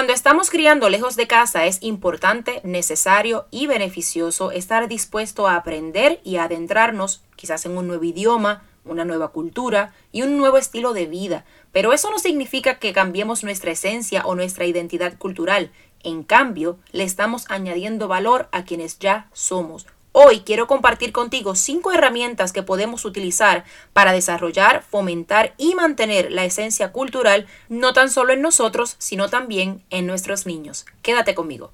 Cuando estamos criando lejos de casa es importante, necesario y beneficioso estar dispuesto a aprender y adentrarnos quizás en un nuevo idioma, una nueva cultura y un nuevo estilo de vida. Pero eso no significa que cambiemos nuestra esencia o nuestra identidad cultural. En cambio, le estamos añadiendo valor a quienes ya somos. Hoy quiero compartir contigo cinco herramientas que podemos utilizar para desarrollar, fomentar y mantener la esencia cultural no tan solo en nosotros, sino también en nuestros niños. Quédate conmigo.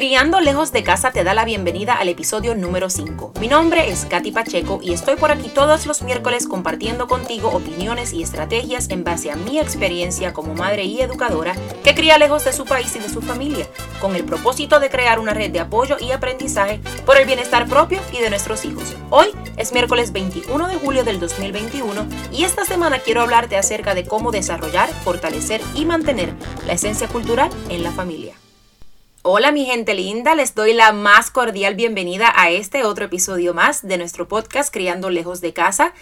Criando lejos de casa te da la bienvenida al episodio número 5. Mi nombre es Katy Pacheco y estoy por aquí todos los miércoles compartiendo contigo opiniones y estrategias en base a mi experiencia como madre y educadora que cría lejos de su país y de su familia, con el propósito de crear una red de apoyo y aprendizaje por el bienestar propio y de nuestros hijos. Hoy es miércoles 21 de julio del 2021 y esta semana quiero hablarte acerca de cómo desarrollar, fortalecer y mantener la esencia cultural en la familia. Hola mi gente linda, les doy la más cordial bienvenida a este otro episodio más de nuestro podcast Criando Lejos de Casa.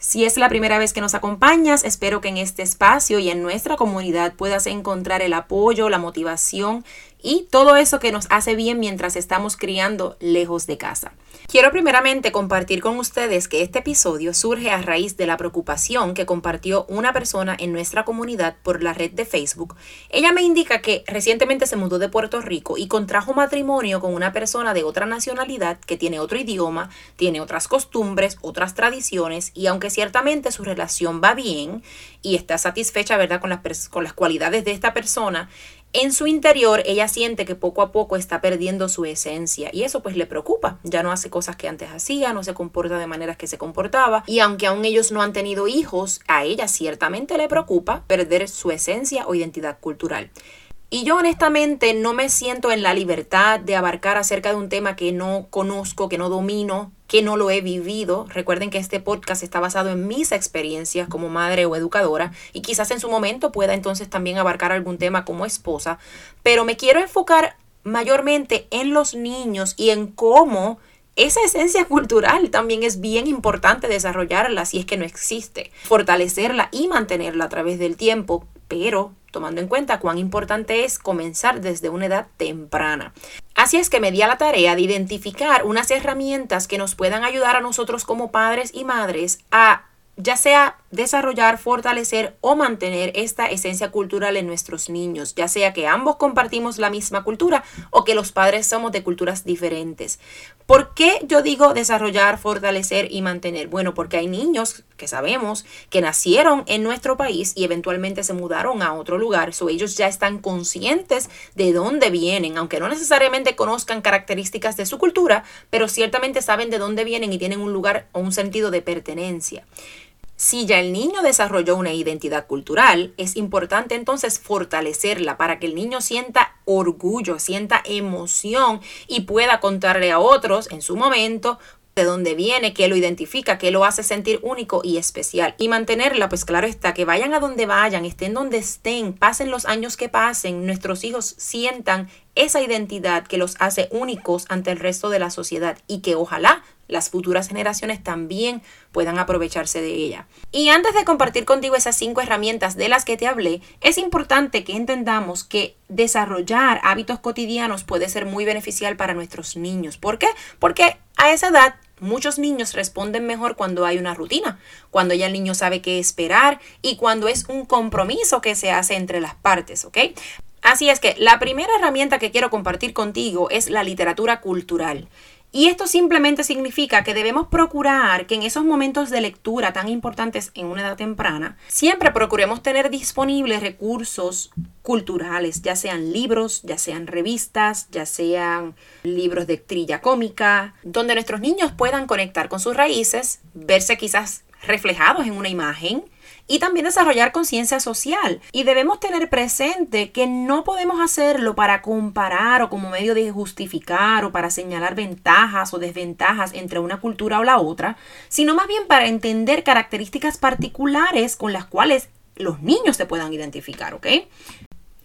Si es la primera vez que nos acompañas, espero que en este espacio y en nuestra comunidad puedas encontrar el apoyo, la motivación y todo eso que nos hace bien mientras estamos criando lejos de casa. Quiero primeramente compartir con ustedes que este episodio surge a raíz de la preocupación que compartió una persona en nuestra comunidad por la red de Facebook. Ella me indica que recientemente se mudó de Puerto Rico y contrajo matrimonio con una persona de otra nacionalidad que tiene otro idioma, tiene otras costumbres, otras tradiciones y aunque ciertamente su relación va bien y está satisfecha, ¿verdad?, con las, con las cualidades de esta persona, en su interior ella siente que poco a poco está perdiendo su esencia y eso pues le preocupa. Ya no hace cosas que antes hacía, no se comporta de maneras que se comportaba y aunque aún ellos no han tenido hijos, a ella ciertamente le preocupa perder su esencia o identidad cultural. Y yo honestamente no me siento en la libertad de abarcar acerca de un tema que no conozco, que no domino, que no lo he vivido. Recuerden que este podcast está basado en mis experiencias como madre o educadora y quizás en su momento pueda entonces también abarcar algún tema como esposa, pero me quiero enfocar mayormente en los niños y en cómo esa esencia cultural también es bien importante desarrollarla si es que no existe, fortalecerla y mantenerla a través del tiempo, pero tomando en cuenta cuán importante es comenzar desde una edad temprana. Así es que me di a la tarea de identificar unas herramientas que nos puedan ayudar a nosotros como padres y madres a ya sea desarrollar, fortalecer o mantener esta esencia cultural en nuestros niños, ya sea que ambos compartimos la misma cultura o que los padres somos de culturas diferentes. ¿Por qué yo digo desarrollar, fortalecer y mantener? Bueno, porque hay niños que sabemos que nacieron en nuestro país y eventualmente se mudaron a otro lugar, so ellos ya están conscientes de dónde vienen, aunque no necesariamente conozcan características de su cultura, pero ciertamente saben de dónde vienen y tienen un lugar o un sentido de pertenencia. Si ya el niño desarrolló una identidad cultural, es importante entonces fortalecerla para que el niño sienta orgullo, sienta emoción y pueda contarle a otros en su momento de dónde viene, qué lo identifica, qué lo hace sentir único y especial. Y mantenerla, pues claro está, que vayan a donde vayan, estén donde estén, pasen los años que pasen, nuestros hijos sientan esa identidad que los hace únicos ante el resto de la sociedad y que ojalá las futuras generaciones también puedan aprovecharse de ella. Y antes de compartir contigo esas cinco herramientas de las que te hablé, es importante que entendamos que desarrollar hábitos cotidianos puede ser muy beneficial para nuestros niños. ¿Por qué? Porque a esa edad Muchos niños responden mejor cuando hay una rutina, cuando ya el niño sabe qué esperar y cuando es un compromiso que se hace entre las partes, ¿ok? Así es que la primera herramienta que quiero compartir contigo es la literatura cultural. Y esto simplemente significa que debemos procurar que en esos momentos de lectura tan importantes en una edad temprana, siempre procuremos tener disponibles recursos culturales, ya sean libros, ya sean revistas, ya sean libros de trilla cómica, donde nuestros niños puedan conectar con sus raíces, verse quizás reflejados en una imagen, y también desarrollar conciencia social. Y debemos tener presente que no podemos hacerlo para comparar o como medio de justificar o para señalar ventajas o desventajas entre una cultura o la otra, sino más bien para entender características particulares con las cuales los niños se puedan identificar, ¿ok?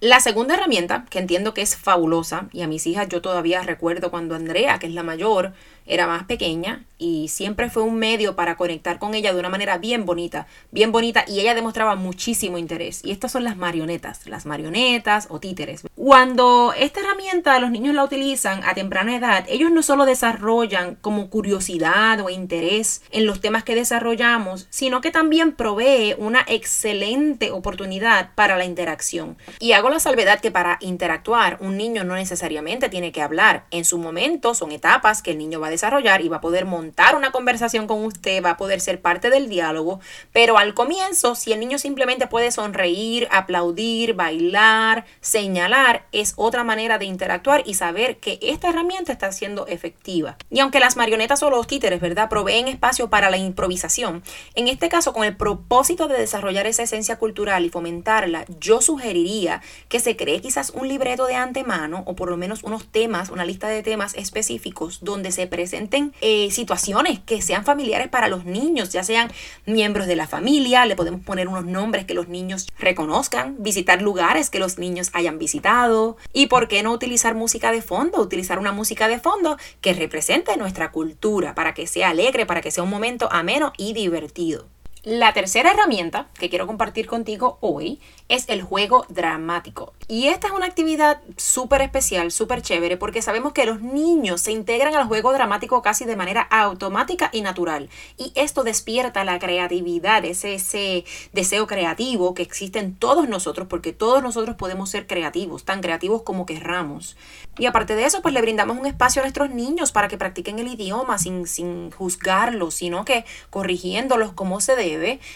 La segunda herramienta, que entiendo que es fabulosa, y a mis hijas yo todavía recuerdo cuando Andrea, que es la mayor, era más pequeña y siempre fue un medio para conectar con ella de una manera bien bonita, bien bonita y ella demostraba muchísimo interés. Y estas son las marionetas, las marionetas o títeres. Cuando esta herramienta los niños la utilizan a temprana edad, ellos no solo desarrollan como curiosidad o interés en los temas que desarrollamos, sino que también provee una excelente oportunidad para la interacción. Y hago la salvedad que para interactuar un niño no necesariamente tiene que hablar. En su momento son etapas que el niño va desarrollar y va a poder montar una conversación con usted, va a poder ser parte del diálogo, pero al comienzo, si el niño simplemente puede sonreír, aplaudir, bailar, señalar, es otra manera de interactuar y saber que esta herramienta está siendo efectiva. Y aunque las marionetas o los títeres, ¿verdad?, proveen espacio para la improvisación, en este caso, con el propósito de desarrollar esa esencia cultural y fomentarla, yo sugeriría que se cree quizás un libreto de antemano o por lo menos unos temas, una lista de temas específicos donde se presenten eh, situaciones que sean familiares para los niños, ya sean miembros de la familia, le podemos poner unos nombres que los niños reconozcan, visitar lugares que los niños hayan visitado y por qué no utilizar música de fondo, utilizar una música de fondo que represente nuestra cultura para que sea alegre, para que sea un momento ameno y divertido. La tercera herramienta que quiero compartir contigo hoy es el juego dramático. Y esta es una actividad súper especial, súper chévere, porque sabemos que los niños se integran al juego dramático casi de manera automática y natural. Y esto despierta la creatividad, ese, ese deseo creativo que existe en todos nosotros, porque todos nosotros podemos ser creativos, tan creativos como querramos. Y aparte de eso, pues le brindamos un espacio a nuestros niños para que practiquen el idioma sin, sin juzgarlos, sino que corrigiéndolos como se debe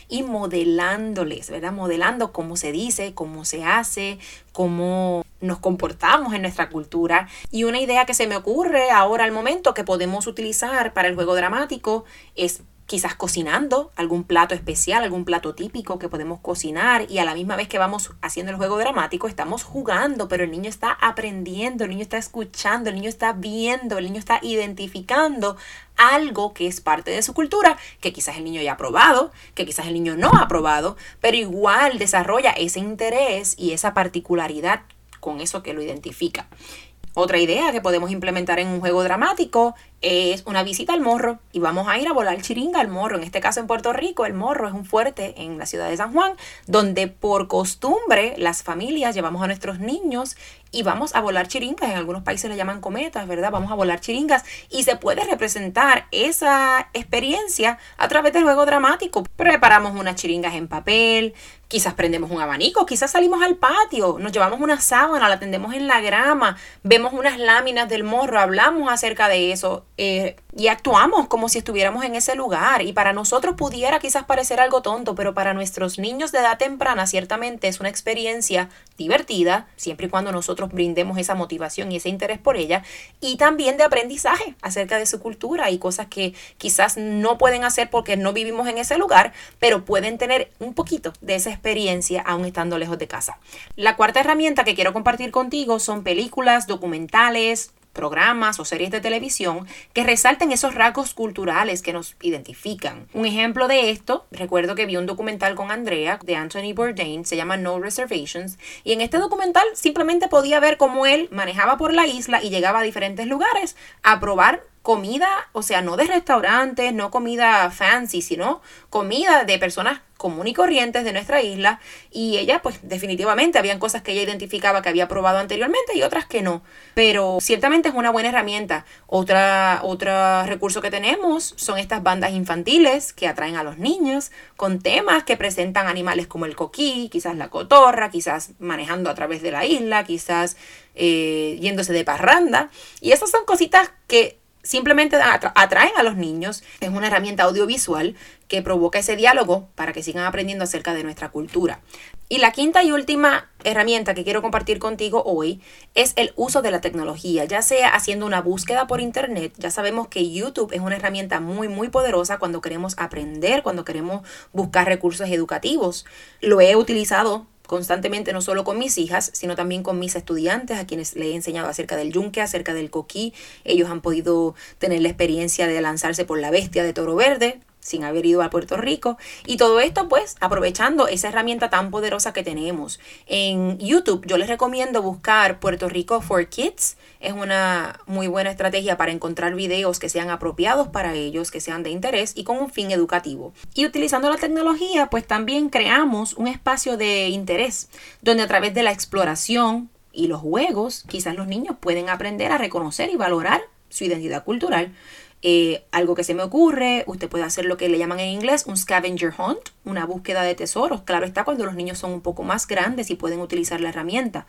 y modelándoles, ¿verdad? Modelando cómo se dice, cómo se hace, cómo nos comportamos en nuestra cultura. Y una idea que se me ocurre ahora al momento que podemos utilizar para el juego dramático es quizás cocinando algún plato especial, algún plato típico que podemos cocinar y a la misma vez que vamos haciendo el juego dramático estamos jugando, pero el niño está aprendiendo, el niño está escuchando, el niño está viendo, el niño está identificando algo que es parte de su cultura, que quizás el niño ya ha probado, que quizás el niño no ha probado, pero igual desarrolla ese interés y esa particularidad con eso que lo identifica. Otra idea que podemos implementar en un juego dramático es una visita al morro y vamos a ir a volar chiringa al morro. En este caso en Puerto Rico, el morro es un fuerte en la ciudad de San Juan, donde por costumbre las familias llevamos a nuestros niños y vamos a volar chiringas. En algunos países le llaman cometas, ¿verdad? Vamos a volar chiringas y se puede representar esa experiencia a través del juego dramático. Preparamos unas chiringas en papel, quizás prendemos un abanico, quizás salimos al patio, nos llevamos una sábana, la tendemos en la grama, vemos unas láminas del morro, hablamos acerca de eso eh, y actuamos como si estuviéramos en ese lugar. Y para nosotros pudiera quizás parecer algo tonto, pero para nuestros niños de edad temprana ciertamente es una experiencia divertida, siempre y cuando nosotros brindemos esa motivación y ese interés por ella, y también de aprendizaje acerca de su cultura y cosas que quizás no pueden hacer porque no vivimos en ese lugar, pero pueden tener un poquito de esa experiencia aún estando lejos de casa. La cuarta herramienta que quiero compartir contigo son películas, documentales, programas o series de televisión que resalten esos rasgos culturales que nos identifican. Un ejemplo de esto, recuerdo que vi un documental con Andrea de Anthony Bourdain, se llama No Reservations, y en este documental simplemente podía ver cómo él manejaba por la isla y llegaba a diferentes lugares a probar comida, o sea, no de restaurantes, no comida fancy, sino comida de personas común y corrientes de nuestra isla y ella pues definitivamente habían cosas que ella identificaba que había probado anteriormente y otras que no. Pero ciertamente es una buena herramienta. Otra otro recurso que tenemos son estas bandas infantiles que atraen a los niños con temas que presentan animales como el coquí quizás la cotorra quizás manejando a través de la isla quizás eh, yéndose de parranda. Y esas son cositas que simplemente atraen a los niños. Es una herramienta audiovisual que provoca ese diálogo para que sigan aprendiendo acerca de nuestra cultura. Y la quinta y última herramienta que quiero compartir contigo hoy es el uso de la tecnología, ya sea haciendo una búsqueda por internet. Ya sabemos que YouTube es una herramienta muy, muy poderosa cuando queremos aprender, cuando queremos buscar recursos educativos. Lo he utilizado constantemente, no solo con mis hijas, sino también con mis estudiantes, a quienes le he enseñado acerca del yunque, acerca del coquí. Ellos han podido tener la experiencia de lanzarse por la bestia de toro verde, sin haber ido a Puerto Rico. Y todo esto pues aprovechando esa herramienta tan poderosa que tenemos. En YouTube yo les recomiendo buscar Puerto Rico for Kids. Es una muy buena estrategia para encontrar videos que sean apropiados para ellos, que sean de interés y con un fin educativo. Y utilizando la tecnología pues también creamos un espacio de interés donde a través de la exploración y los juegos quizás los niños pueden aprender a reconocer y valorar su identidad cultural eh, algo que se me ocurre, usted puede hacer lo que le llaman en inglés un scavenger hunt, una búsqueda de tesoros. Claro está cuando los niños son un poco más grandes y pueden utilizar la herramienta.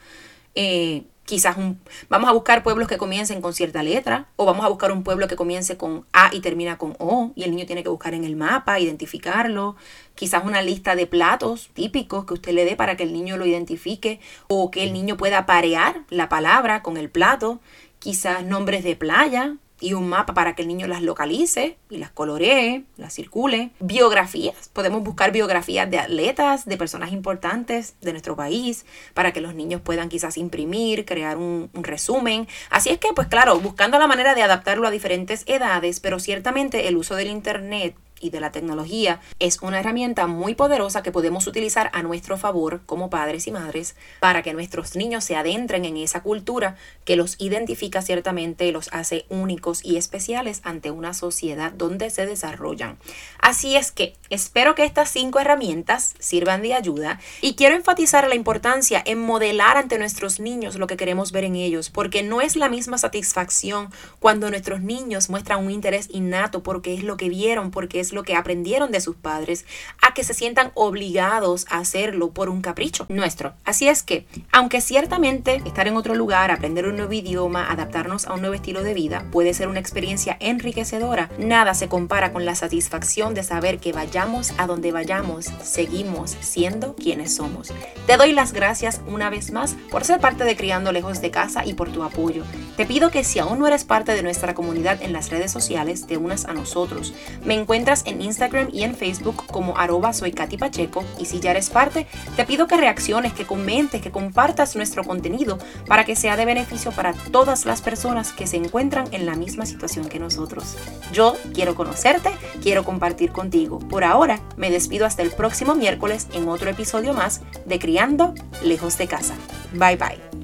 Eh, quizás un, vamos a buscar pueblos que comiencen con cierta letra o vamos a buscar un pueblo que comience con A y termina con O y el niño tiene que buscar en el mapa, identificarlo, quizás una lista de platos típicos que usted le dé para que el niño lo identifique o que el niño pueda parear la palabra con el plato, quizás nombres de playa, y un mapa para que el niño las localice y las coloree, las circule. Biografías, podemos buscar biografías de atletas, de personas importantes de nuestro país, para que los niños puedan quizás imprimir, crear un, un, resumen. Así es que, pues claro, buscando la manera de adaptarlo a diferentes edades, pero ciertamente el uso del Internet y de la tecnología es una herramienta muy poderosa que podemos utilizar a nuestro favor como padres y madres para que nuestros niños se adentren en esa cultura que los identifica ciertamente, los hace únicos y especiales ante una sociedad donde se desarrollan. Así es que espero que estas cinco herramientas sirvan de ayuda y quiero enfatizar la importancia en modelar ante nuestros niños lo que queremos ver en ellos, porque no es la misma satisfacción cuando nuestros niños muestran un interés innato porque es lo que vieron, porque lo que aprendieron de sus padres, a que se sientan obligados a hacerlo por un capricho nuestro. Así es que, aunque ciertamente estar en otro lugar, aprender un nuevo idioma, adaptarnos a un nuevo estilo de vida puede ser una experiencia enriquecedora, nada se compara con la satisfacción de saber que vayamos a donde vayamos, seguimos siendo quienes somos. Te doy las gracias una vez más por ser parte de Criando Lejos de Casa y por tu apoyo. Te pido que si aún no eres parte de nuestra comunidad en las redes sociales, te unas a nosotros. Me encuentras en Instagram y en Facebook como arroba soy Katy Pacheco y si ya eres parte, te pido que reacciones, que comentes, que compartas nuestro contenido para que sea de beneficio para todas las personas que se encuentran en la misma situación que nosotros. Yo quiero conocerte, quiero compartir contigo. Por ahora, me despido hasta el próximo miércoles en otro episodio más de Criando Lejos de Casa. Bye bye.